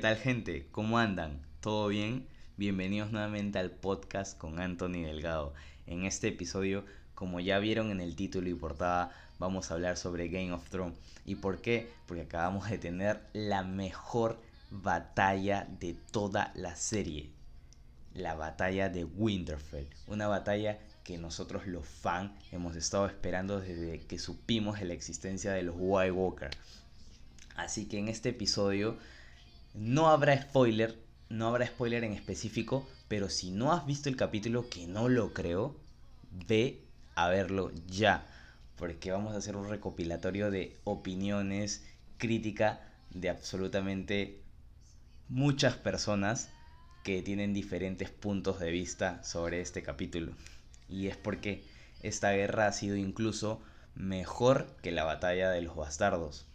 ¿Qué tal gente? ¿Cómo andan? ¿Todo bien? Bienvenidos nuevamente al podcast con Anthony Delgado. En este episodio, como ya vieron en el título y portada, vamos a hablar sobre Game of Thrones. ¿Y por qué? Porque acabamos de tener la mejor batalla de toda la serie. La batalla de Winterfell. Una batalla que nosotros los fans hemos estado esperando desde que supimos la existencia de los White Walker. Así que en este episodio no habrá spoiler, no habrá spoiler en específico, pero si no has visto el capítulo, que no lo creo, ve a verlo ya, porque vamos a hacer un recopilatorio de opiniones, crítica de absolutamente muchas personas que tienen diferentes puntos de vista sobre este capítulo. Y es porque esta guerra ha sido incluso mejor que la batalla de los bastardos.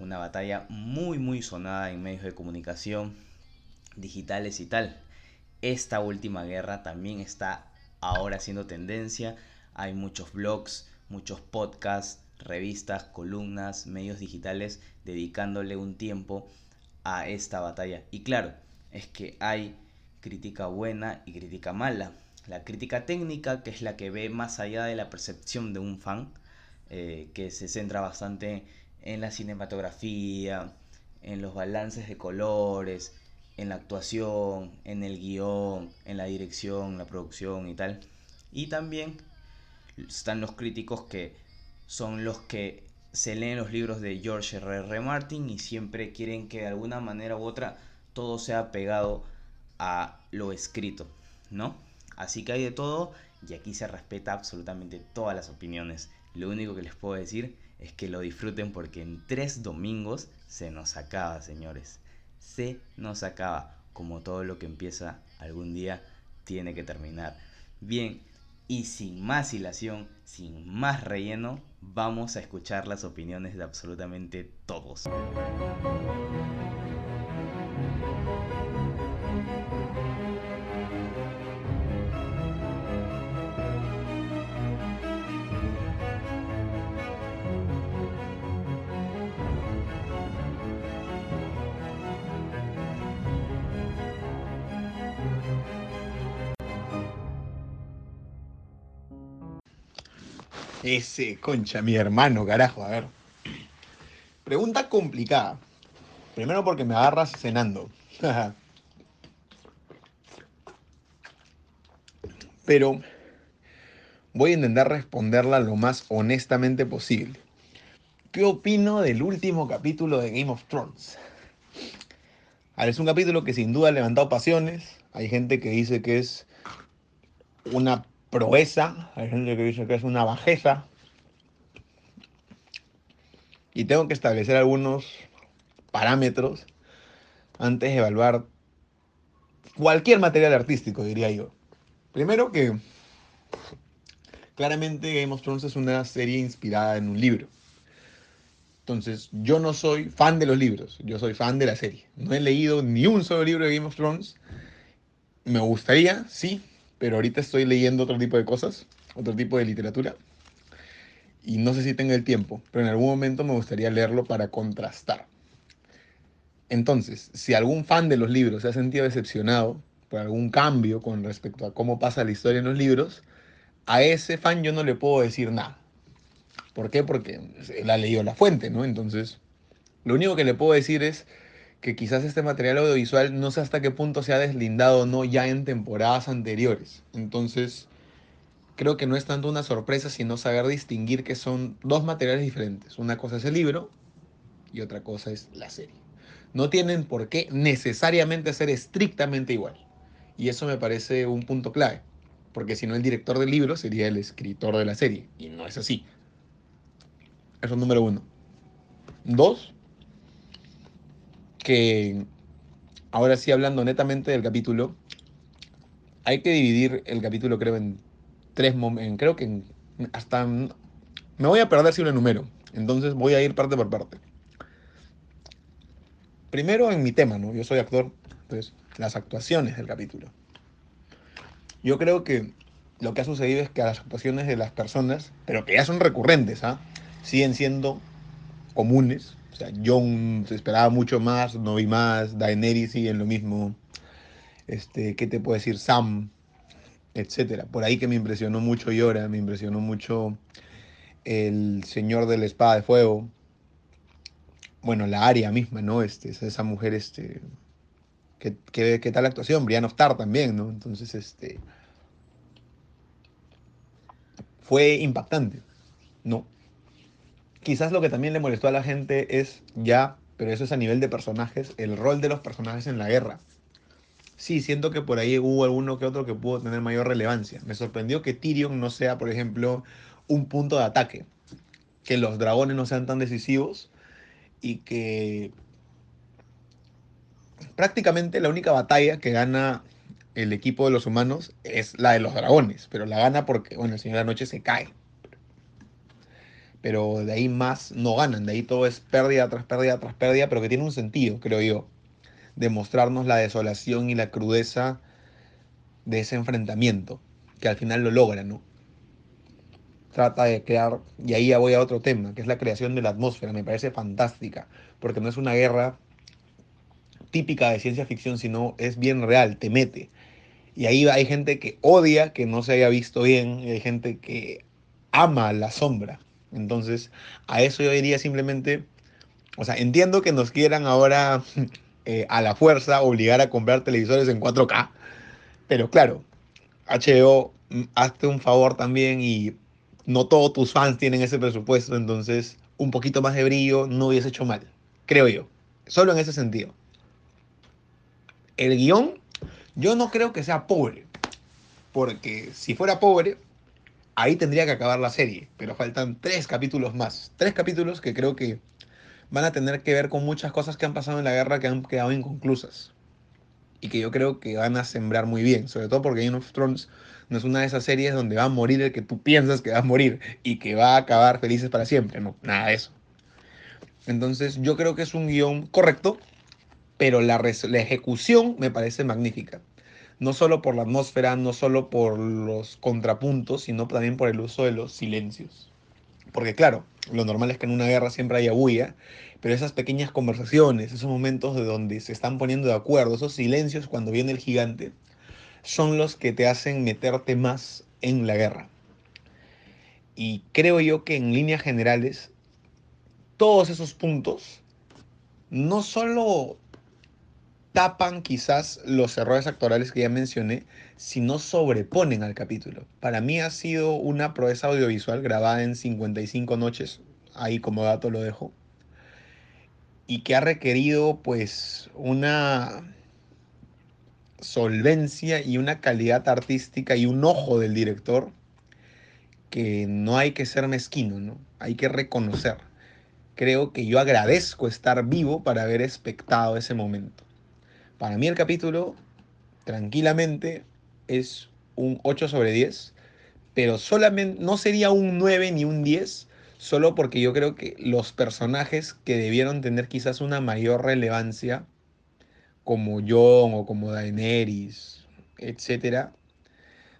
Una batalla muy muy sonada en medios de comunicación digitales y tal. Esta última guerra también está ahora haciendo tendencia. Hay muchos blogs, muchos podcasts, revistas, columnas, medios digitales dedicándole un tiempo a esta batalla. Y claro, es que hay crítica buena y crítica mala. La crítica técnica, que es la que ve más allá de la percepción de un fan, eh, que se centra bastante en la cinematografía, en los balances de colores, en la actuación, en el guion, en la dirección, la producción y tal. Y también están los críticos que son los que se leen los libros de George R. R. Martin y siempre quieren que de alguna manera u otra todo sea pegado a lo escrito, ¿no? Así que hay de todo y aquí se respeta absolutamente todas las opiniones. Lo único que les puedo decir es que lo disfruten porque en tres domingos se nos acaba, señores. Se nos acaba. Como todo lo que empieza algún día tiene que terminar. Bien, y sin más hilación, sin más relleno, vamos a escuchar las opiniones de absolutamente todos. Ese, concha, mi hermano, carajo, a ver. Pregunta complicada. Primero porque me agarras cenando. Pero voy a intentar responderla lo más honestamente posible. ¿Qué opino del último capítulo de Game of Thrones? Es un capítulo que sin duda ha levantado pasiones. Hay gente que dice que es una proeza, hay gente que dice que es una bajeza. Y tengo que establecer algunos parámetros antes de evaluar cualquier material artístico, diría yo. Primero que claramente Game of Thrones es una serie inspirada en un libro. Entonces, yo no soy fan de los libros, yo soy fan de la serie. No he leído ni un solo libro de Game of Thrones. Me gustaría, sí, pero ahorita estoy leyendo otro tipo de cosas, otro tipo de literatura. Y no sé si tenga el tiempo, pero en algún momento me gustaría leerlo para contrastar. Entonces, si algún fan de los libros se ha sentido decepcionado por algún cambio con respecto a cómo pasa la historia en los libros, a ese fan yo no le puedo decir nada. ¿Por qué? Porque él ha leído la fuente, ¿no? Entonces, lo único que le puedo decir es que quizás este material audiovisual no sé hasta qué punto se ha deslindado o no ya en temporadas anteriores. Entonces, creo que no es tanto una sorpresa, sino saber distinguir que son dos materiales diferentes. Una cosa es el libro y otra cosa es la serie. No tienen por qué necesariamente ser estrictamente igual. Y eso me parece un punto clave. Porque si no, el director del libro sería el escritor de la serie. Y no es así. Eso es número uno. Dos, que ahora sí hablando netamente del capítulo, hay que dividir el capítulo creo en tres momentos, creo que hasta me voy a perder si lo enumero, entonces voy a ir parte por parte. Primero en mi tema, ¿no? Yo soy actor, entonces las actuaciones del capítulo. Yo creo que lo que ha sucedido es que las actuaciones de las personas, pero que ya son recurrentes, ¿ah? siguen siendo comunes, O sea, Jon se esperaba mucho más, no vi más, Daenerys sigue en lo mismo. Este, ¿qué te puedo decir? Sam, etcétera. Por ahí que me impresionó mucho Yora, me impresionó mucho el Señor de la Espada de Fuego. Bueno, la Aria misma, ¿no? Este, esa mujer, este. ¿Qué, qué, tal actuación? Brian of Tar también, ¿no? Entonces, este. Fue impactante, ¿no? Quizás lo que también le molestó a la gente es ya, pero eso es a nivel de personajes, el rol de los personajes en la guerra sí, siento que por ahí hubo alguno que otro que pudo tener mayor relevancia. Me sorprendió que Tyrion no sea, por ejemplo, un punto de ataque, que los dragones no sean tan decisivos y que prácticamente la única batalla que gana el equipo de los humanos es la de los dragones, pero la gana porque, bueno, el Señor de la Noche se cae. Pero de ahí más no ganan, de ahí todo es pérdida tras pérdida tras pérdida, pero que tiene un sentido, creo yo demostrarnos la desolación y la crudeza de ese enfrentamiento, que al final lo logra, ¿no? Trata de crear, y ahí voy a otro tema, que es la creación de la atmósfera, me parece fantástica, porque no es una guerra típica de ciencia ficción, sino es bien real, te mete. Y ahí hay gente que odia que no se haya visto bien, y hay gente que ama la sombra. Entonces, a eso yo diría simplemente, o sea, entiendo que nos quieran ahora eh, a la fuerza obligar a comprar televisores en 4K. Pero claro, HBO, mm, hazte un favor también y no todos tus fans tienen ese presupuesto, entonces un poquito más de brillo no hubiese hecho mal, creo yo. Solo en ese sentido. El guion, yo no creo que sea pobre, porque si fuera pobre, ahí tendría que acabar la serie, pero faltan tres capítulos más. Tres capítulos que creo que van a tener que ver con muchas cosas que han pasado en la guerra que han quedado inconclusas. Y que yo creo que van a sembrar muy bien. Sobre todo porque Game of Thrones no es una de esas series donde va a morir el que tú piensas que va a morir y que va a acabar felices para siempre. No, nada de eso. Entonces yo creo que es un guion correcto, pero la, la ejecución me parece magnífica. No solo por la atmósfera, no solo por los contrapuntos, sino también por el uso de los silencios. Porque claro, lo normal es que en una guerra siempre haya bulla, pero esas pequeñas conversaciones, esos momentos de donde se están poniendo de acuerdo, esos silencios cuando viene el gigante, son los que te hacen meterte más en la guerra. Y creo yo que en líneas generales, todos esos puntos no solo tapan quizás los errores actorales que ya mencioné, si no sobreponen al capítulo. Para mí ha sido una proeza audiovisual grabada en 55 noches, ahí como dato lo dejo, y que ha requerido pues una solvencia y una calidad artística y un ojo del director que no hay que ser mezquino, ¿no? Hay que reconocer. Creo que yo agradezco estar vivo para haber expectado ese momento. Para mí el capítulo, tranquilamente, es un 8 sobre 10, pero solamente no sería un 9 ni un 10, solo porque yo creo que los personajes que debieron tener quizás una mayor relevancia, como Jon o como Daenerys, etcétera,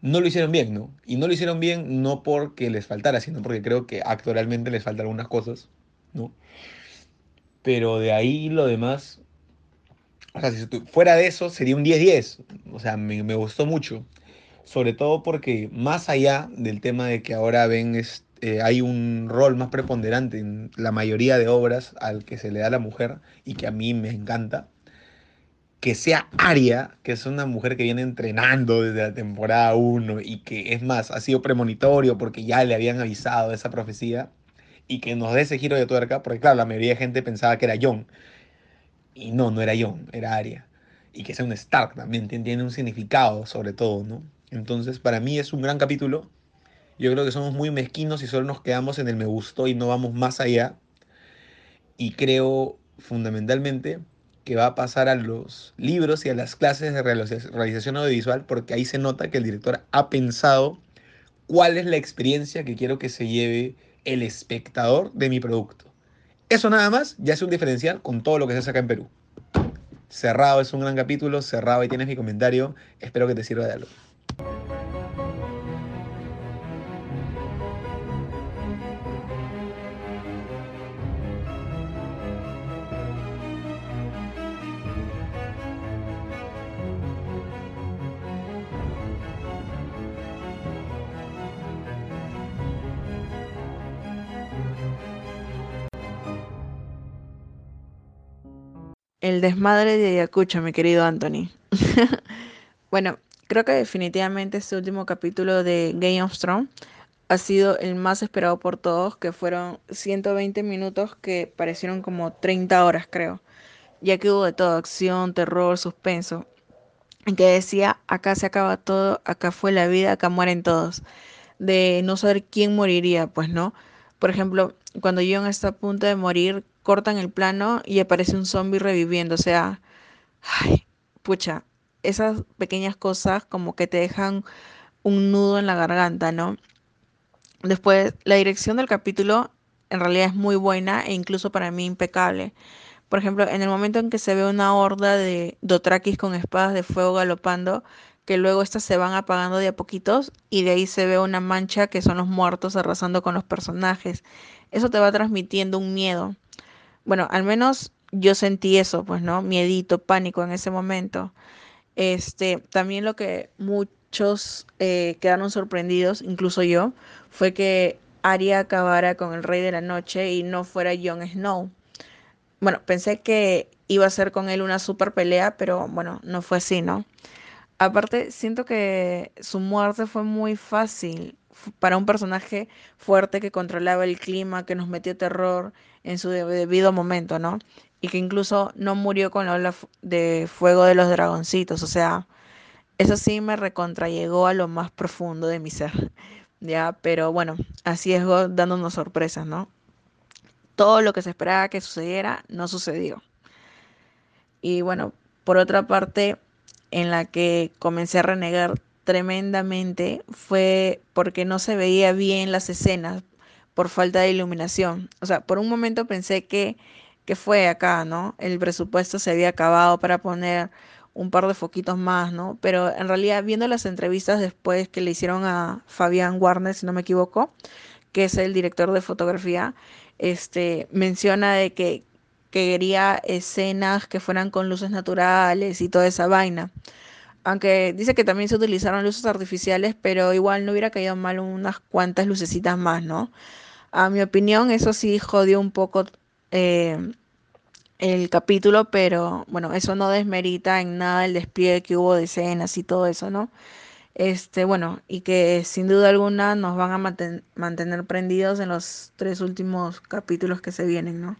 no lo hicieron bien, ¿no? Y no lo hicieron bien no porque les faltara, sino porque creo que actualmente les faltan algunas cosas, ¿no? Pero de ahí lo demás o fuera de eso, sería un 10-10. O sea, me, gustó mucho. Sobre todo porque más allá del tema de que ahora ven, este, hay un rol más preponderante en la mayoría de obras al que se le da a la mujer y que a mí me encanta, que sea Aria, que es una mujer que viene entrenando desde la temporada 1 y que es más, ha sido premonitorio porque ya le habían avisado esa profecía y que nos dé ese giro de tuerca, porque claro, la mayoría de gente pensaba que era John y no, no era Jon, era Arya. Y que sea un Stark también tiene un significado sobre todo, ¿no? Entonces, para mí es un gran capítulo. Yo creo que somos muy mezquinos y solo nos quedamos en el me gustó y no vamos más allá. Y creo fundamentalmente que va a pasar a los libros y a las clases de realización audiovisual porque ahí se nota que el director ha pensado cuál es la experiencia que quiero que se lleve el espectador de mi producto. Eso nada más ya es un diferencial con todo lo que se saca en Perú. Cerrado es un gran capítulo, cerrado y tienes mi comentario. Espero que te sirva de algo. Desmadre de Ayacucho, mi querido Anthony. bueno, creo que definitivamente este último capítulo de Game of Thrones ha sido el más esperado por todos, que fueron 120 minutos que parecieron como 30 horas, creo, ya que hubo de todo, acción, terror, suspenso, en que decía, acá se acaba todo, acá fue la vida, acá mueren todos, de no saber quién moriría, pues no. Por ejemplo, cuando John está a punto de morir, cortan el plano y aparece un zombie reviviendo, o sea, ay, pucha, esas pequeñas cosas como que te dejan un nudo en la garganta, ¿no? Después, la dirección del capítulo en realidad es muy buena e incluso para mí impecable. Por ejemplo, en el momento en que se ve una horda de Dothrakis con espadas de fuego galopando, que luego estas se van apagando de a poquitos y de ahí se ve una mancha que son los muertos arrasando con los personajes. Eso te va transmitiendo un miedo. Bueno, al menos yo sentí eso, pues, ¿no? Miedito, pánico en ese momento. Este, también lo que muchos eh, quedaron sorprendidos, incluso yo, fue que Arya acabara con el Rey de la Noche y no fuera Jon Snow. Bueno, pensé que iba a ser con él una super pelea, pero bueno, no fue así, ¿no? Aparte, siento que su muerte fue muy fácil para un personaje fuerte que controlaba el clima, que nos metió terror en su debido momento, ¿no? Y que incluso no murió con la ola de fuego de los dragoncitos, o sea, eso sí me recontrallegó a lo más profundo de mi ser, ¿ya? Pero bueno, así es God dándonos sorpresas, ¿no? Todo lo que se esperaba que sucediera no sucedió. Y bueno, por otra parte, en la que comencé a renegar tremendamente fue porque no se veía bien las escenas por falta de iluminación. O sea, por un momento pensé que, que fue acá, ¿no? El presupuesto se había acabado para poner un par de foquitos más, ¿no? Pero en realidad viendo las entrevistas después que le hicieron a Fabián Warner, si no me equivoco, que es el director de fotografía, este menciona de que, que quería escenas que fueran con luces naturales y toda esa vaina aunque dice que también se utilizaron luces artificiales, pero igual no hubiera caído mal unas cuantas lucecitas más, ¿no? A mi opinión, eso sí jodió un poco eh, el capítulo, pero bueno, eso no desmerita en nada el despliegue que hubo de escenas y todo eso, ¿no? Este, bueno, y que sin duda alguna nos van a mantener prendidos en los tres últimos capítulos que se vienen, ¿no?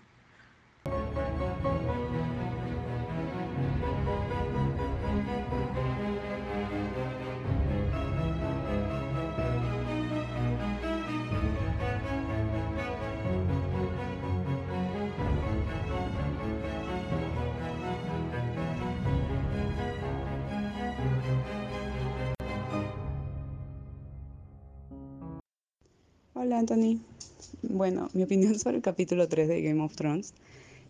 Hola Anthony. Bueno, mi opinión sobre el capítulo 3 de Game of Thrones,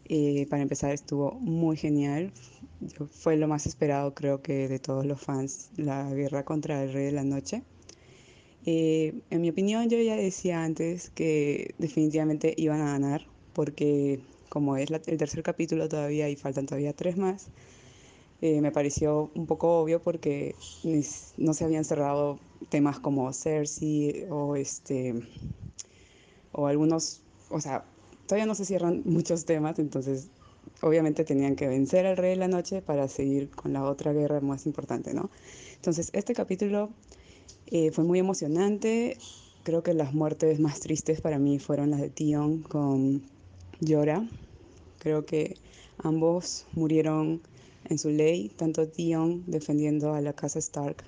eh, para empezar, estuvo muy genial. Fue lo más esperado, creo que, de todos los fans, la guerra contra el Rey de la Noche. Eh, en mi opinión, yo ya decía antes que definitivamente iban a ganar, porque como es el tercer capítulo todavía y faltan todavía tres más, eh, me pareció un poco obvio porque no se habían cerrado temas como Cersei o este o algunos, o sea, todavía no se cierran muchos temas, entonces obviamente tenían que vencer al rey de la noche para seguir con la otra guerra más importante, ¿no? Entonces, este capítulo eh, fue muy emocionante. Creo que las muertes más tristes para mí fueron las de Tion con Yora. Creo que ambos murieron en su ley, tanto Tion defendiendo a la casa Stark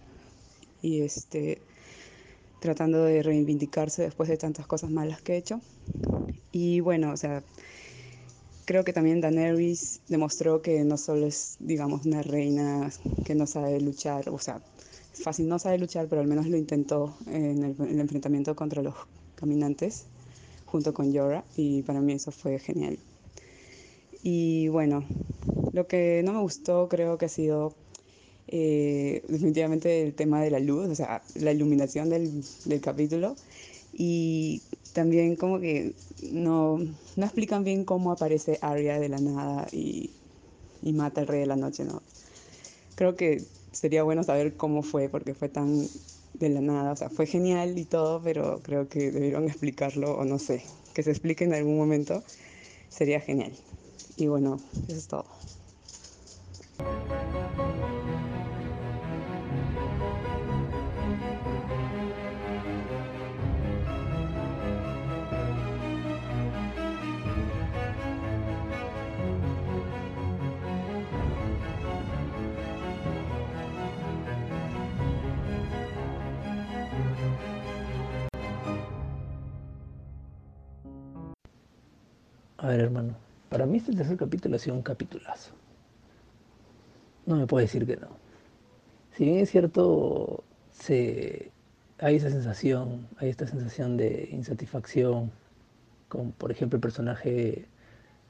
y este, tratando de reivindicarse después de tantas cosas malas que he hecho. Y bueno, o sea, creo que también Daenerys demostró que no solo es, digamos, una reina que no sabe luchar, o sea, fácil no sabe luchar, pero al menos lo intentó en el, en el enfrentamiento contra los caminantes junto con Yora y para mí eso fue genial. Y bueno, lo que no me gustó creo que ha sido eh, definitivamente el tema de la luz, o sea, la iluminación del, del capítulo. Y también como que no, no, explican bien cómo aparece Arya de la nada y, y mata al rey de la noche, ¿no? Creo que sería bueno saber cómo fue, porque fue tan de la nada, o sea, fue genial y todo, pero creo que debieron explicarlo, o no sé, que se explique en algún momento, sería genial. Y bueno, eso es todo. A ver, hermano, para mí este tercer capítulo ha sido un capitulazo. No me puedo decir que no. Si bien es cierto, hay esa sensación, hay esta sensación de insatisfacción, con por ejemplo el personaje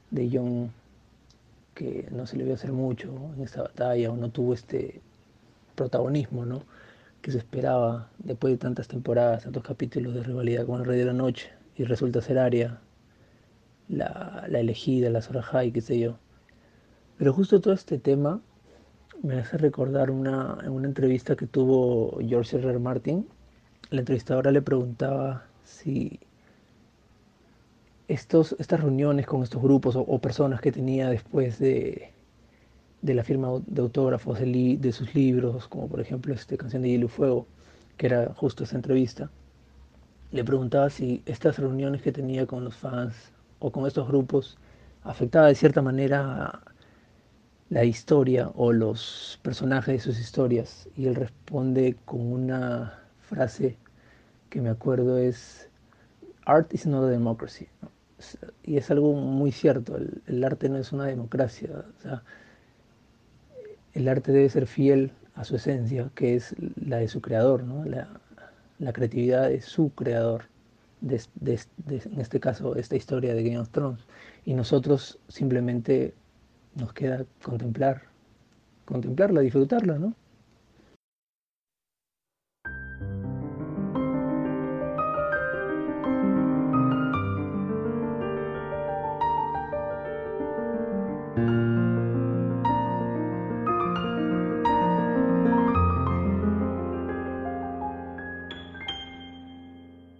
de John que no se le vio hacer mucho en esta batalla o no tuvo este protagonismo ¿no? que se esperaba después de tantas temporadas, tantos capítulos de rivalidad con el Rey de la Noche y resulta ser Aria la, elegida, la Sorajai, qué sé yo. Pero justo todo este tema me hace recordar una, una entrevista que tuvo George R. Martin. La entrevistadora le preguntaba si estos, estas reuniones con estos grupos o, personas que tenía después de, de la firma de autógrafos de, sus libros, como por ejemplo esta canción de Hielo y Fuego, que era justo esa entrevista, le preguntaba si estas reuniones que tenía con los fans o con estos grupos afectaba de cierta manera la historia o los personajes de sus historias. Y él responde con una frase que me acuerdo es, Art is not a democracy. Y es algo muy cierto, el, arte no es una democracia. el arte debe ser fiel a su esencia, que es la de su creador, ¿no? la, creatividad de su creador. En este caso, esta historia de Game of Thrones. Y nosotros simplemente nos queda contemplar, contemplarla, disfrutarla, ¿no?